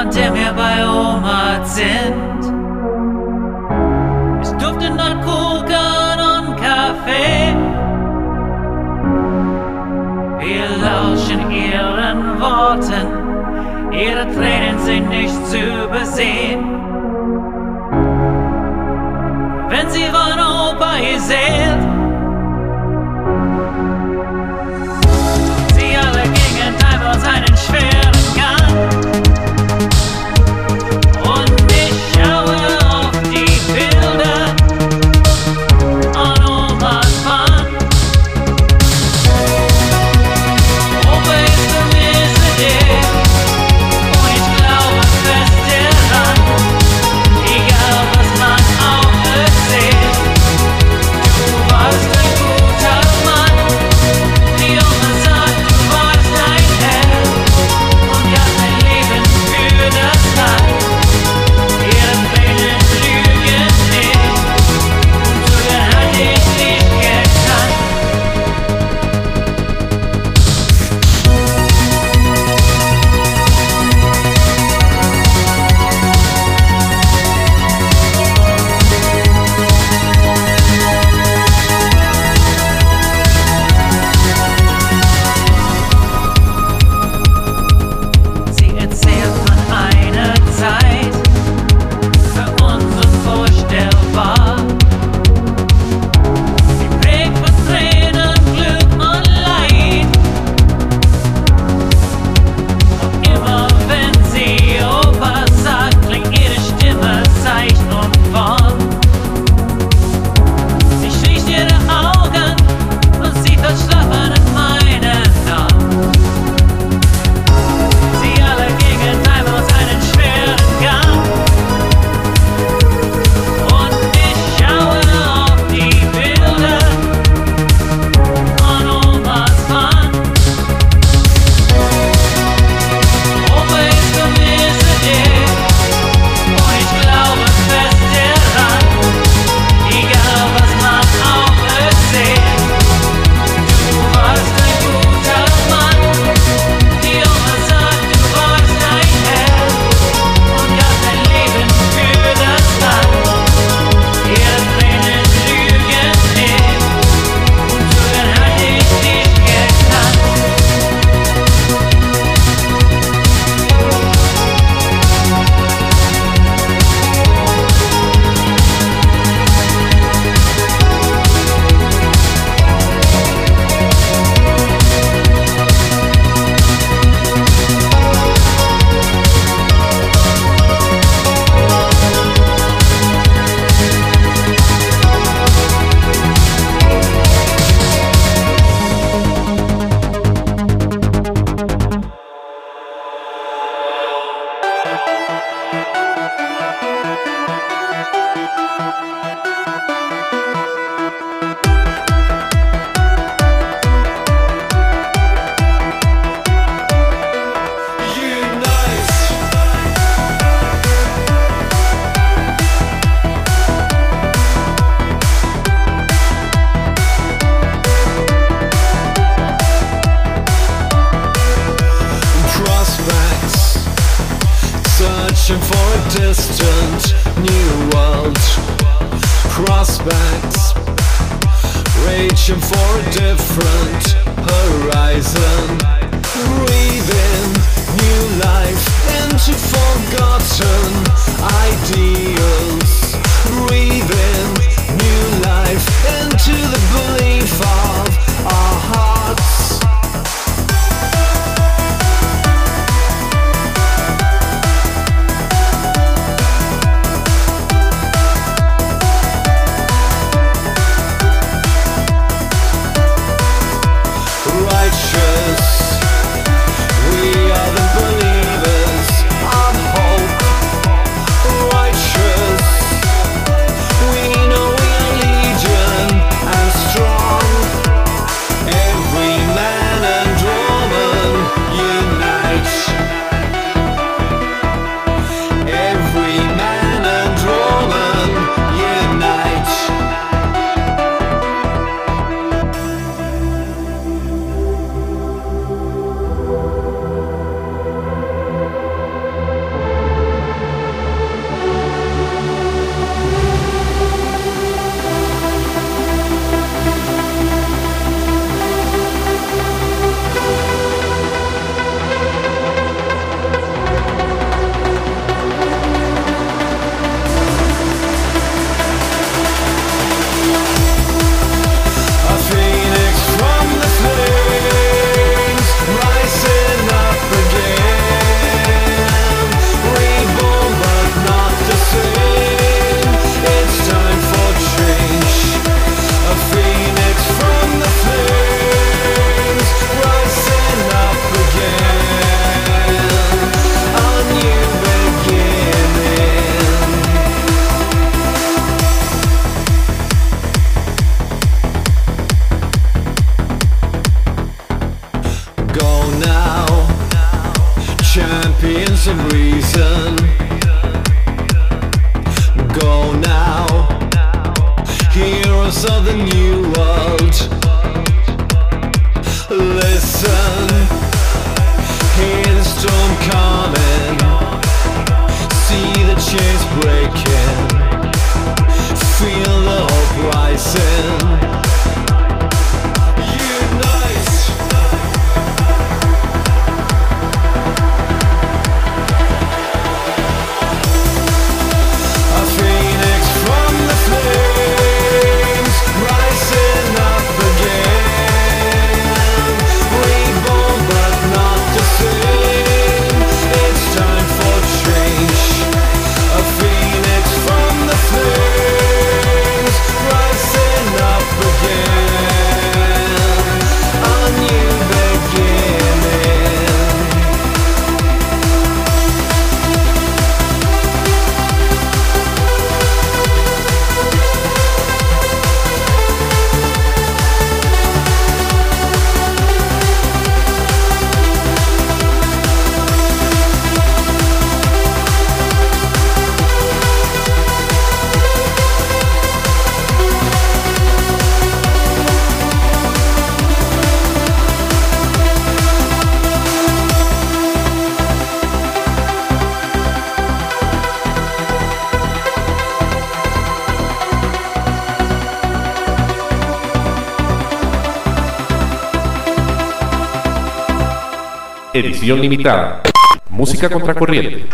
on, me by all my ten. Edición limitada. Música contracorriente.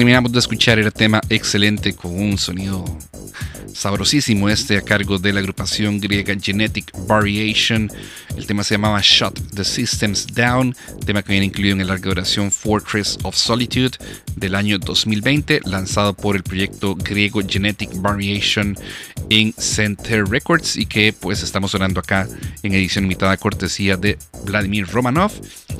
Terminamos de escuchar era tema excelente con un sonido sabrosísimo este a cargo de la agrupación griega Genetic Variation. El tema se llamaba Shut the Systems Down, tema que viene incluido en el larga duración Fortress of Solitude del año 2020, lanzado por el proyecto griego Genetic Variation en Center Records y que pues estamos sonando acá en edición limitada cortesía de Vladimir Romanov,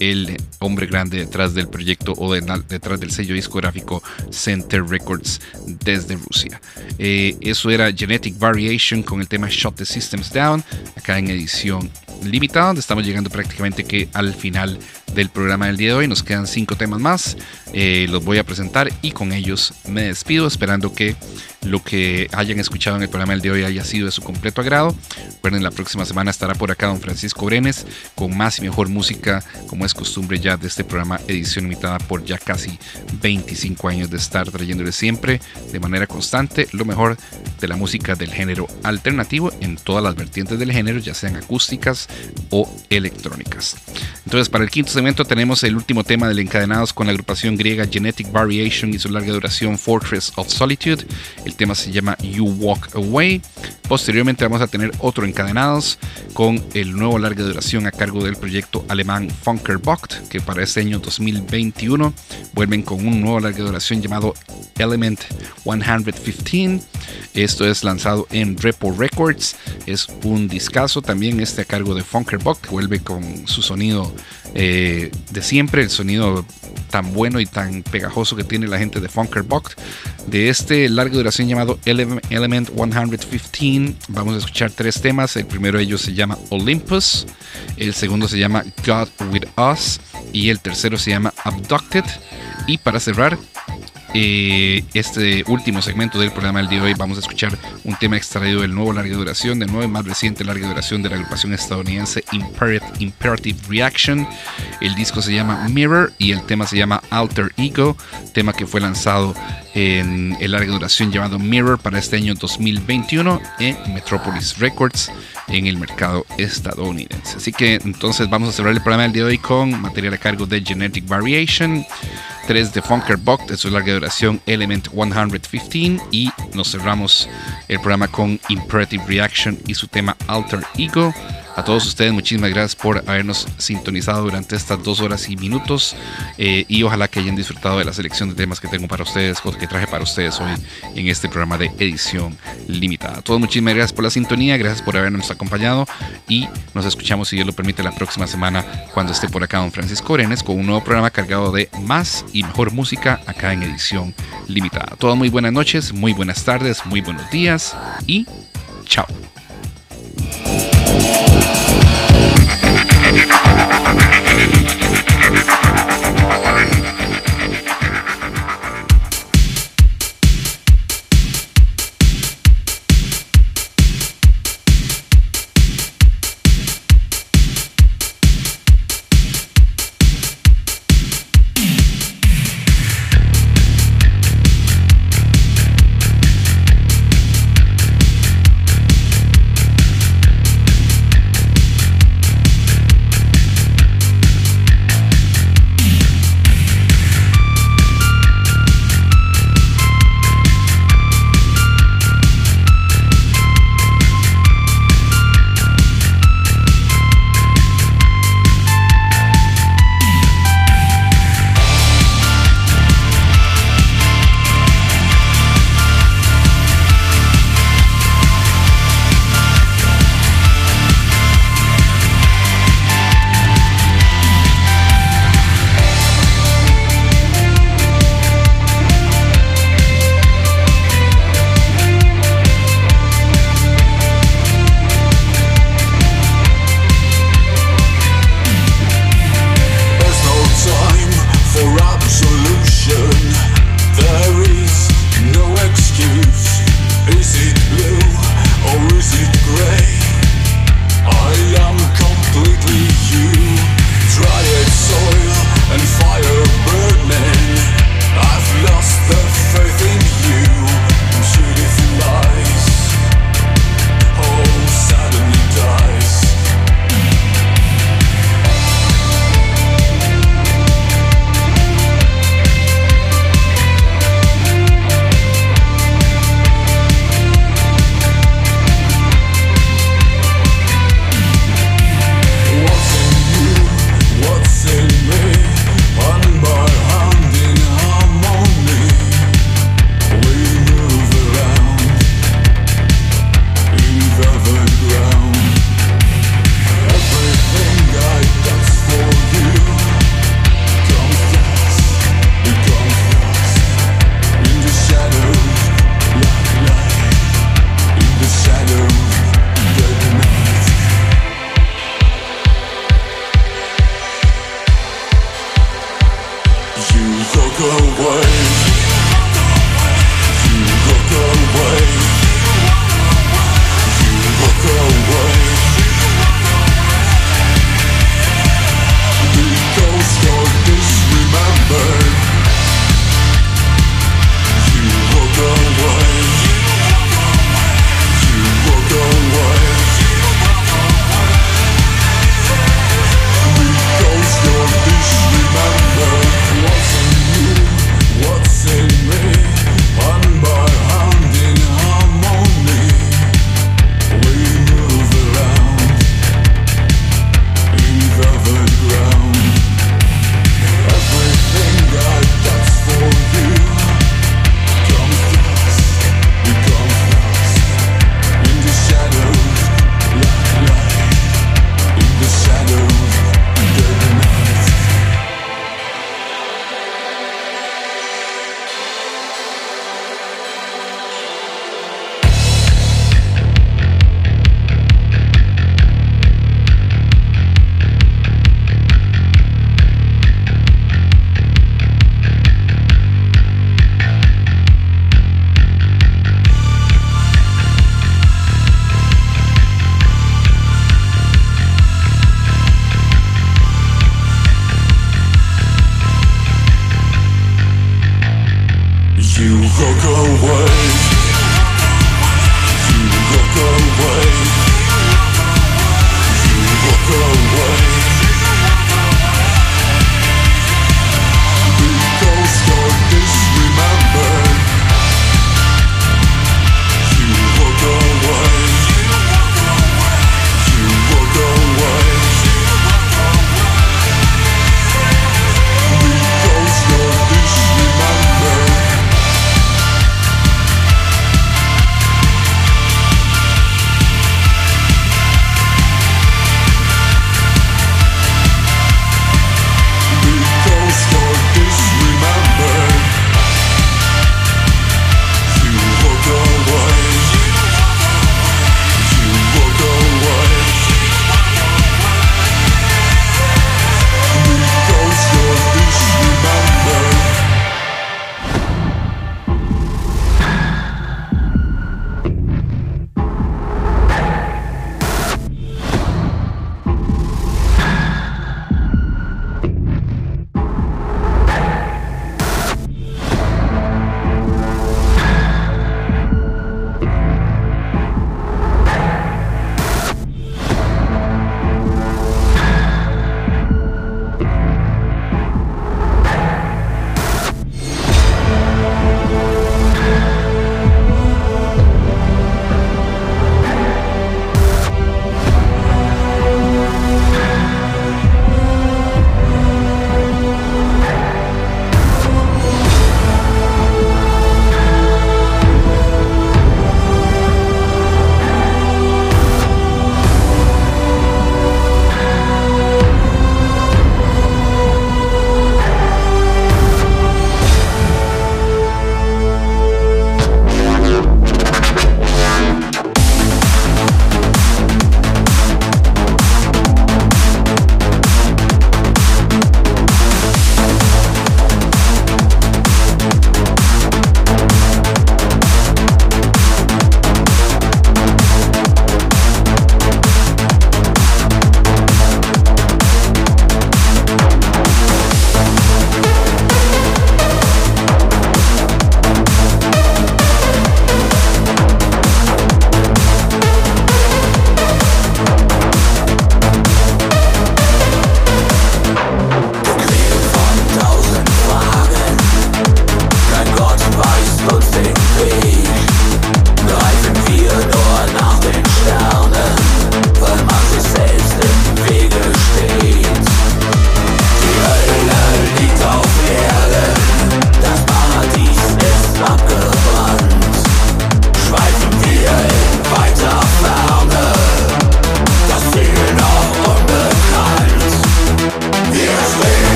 el hombre grande detrás del proyecto o de- detrás del sello discográfico Center Records desde Rusia. Eh, eso era Genetic Variation con el tema Shut the Systems Down, acá en edición limitada, donde estamos llegando prácticamente que al final del programa del día de hoy. Nos quedan cinco temas más, eh, los voy a presentar y con ellos me despido, esperando que lo que hayan escuchado en el programa del día de hoy haya sido de su completo agrado. Recuerden, la próxima semana estará por acá don Francisco Brenes con más y mejor música, como es costumbre ya de este programa edición limitada por ya casi 25 años de estar trayéndole siempre de manera constante lo mejor de la música del género alternativo en todas las vertientes del género, ya sean acústicas o electrónicas. Entonces, para el quinto segmento tenemos el último tema del Encadenados con la agrupación griega Genetic Variation y su larga duración Fortress of Solitude. El tema se llama You Walk Away. Posteriormente vamos a tener otro Encadenados con el nuevo larga duración a cargo del proyecto alemán Funkerbocht, que para este año 2021 vuelven con un nuevo larga duración llamado Element 115. Esto es lanzado en Repo Records. Es un discazo también este a cargo de Funkerbocht, que vuelve con su sonido eh, de siempre, el sonido tan bueno y tan pegajoso que tiene la gente de Funkerbocht. De este larga duración llamado Ele- Element 115, vamos a escuchar tres temas. El primero de ellos se llama Olympus, el segundo se llama God with Us y el tercero se llama Abducted. Y para cerrar, eh, este último segmento del programa del día de hoy vamos a escuchar un tema extraído del nuevo larga duración, del nuevo y más reciente larga duración de la agrupación estadounidense Imperat- Imperative Reaction. El disco se llama Mirror y el tema se llama Alter Ego, tema que fue lanzado en el larga duración llamado Mirror para este año 2021 en Metropolis Records en el mercado estadounidense. Así que entonces vamos a cerrar el programa del día de hoy con material a cargo de Genetic Variation. 3 de Funkerbocht de su larga duración Element 115 y nos cerramos el programa con Imperative Reaction y su tema Alter Ego. A todos ustedes muchísimas gracias por habernos sintonizado durante estas dos horas y minutos eh, y ojalá que hayan disfrutado de la selección de temas que tengo para ustedes que traje para ustedes hoy en este programa de edición limitada. A todos muchísimas gracias por la sintonía, gracias por habernos acompañado y nos escuchamos si Dios lo permite la próxima semana cuando esté por acá don Francisco Orenes con un nuevo programa cargado de más y mejor música acá en edición limitada. A todos muy buenas noches, muy buenas tardes, muy buenos días y chao. Thank you.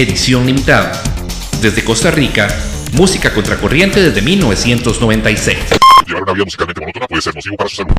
Edición limitada. Desde Costa Rica, música contracorriente desde 1996. Llevar una vida musicalmente monótona puede ser nocivo para su salud.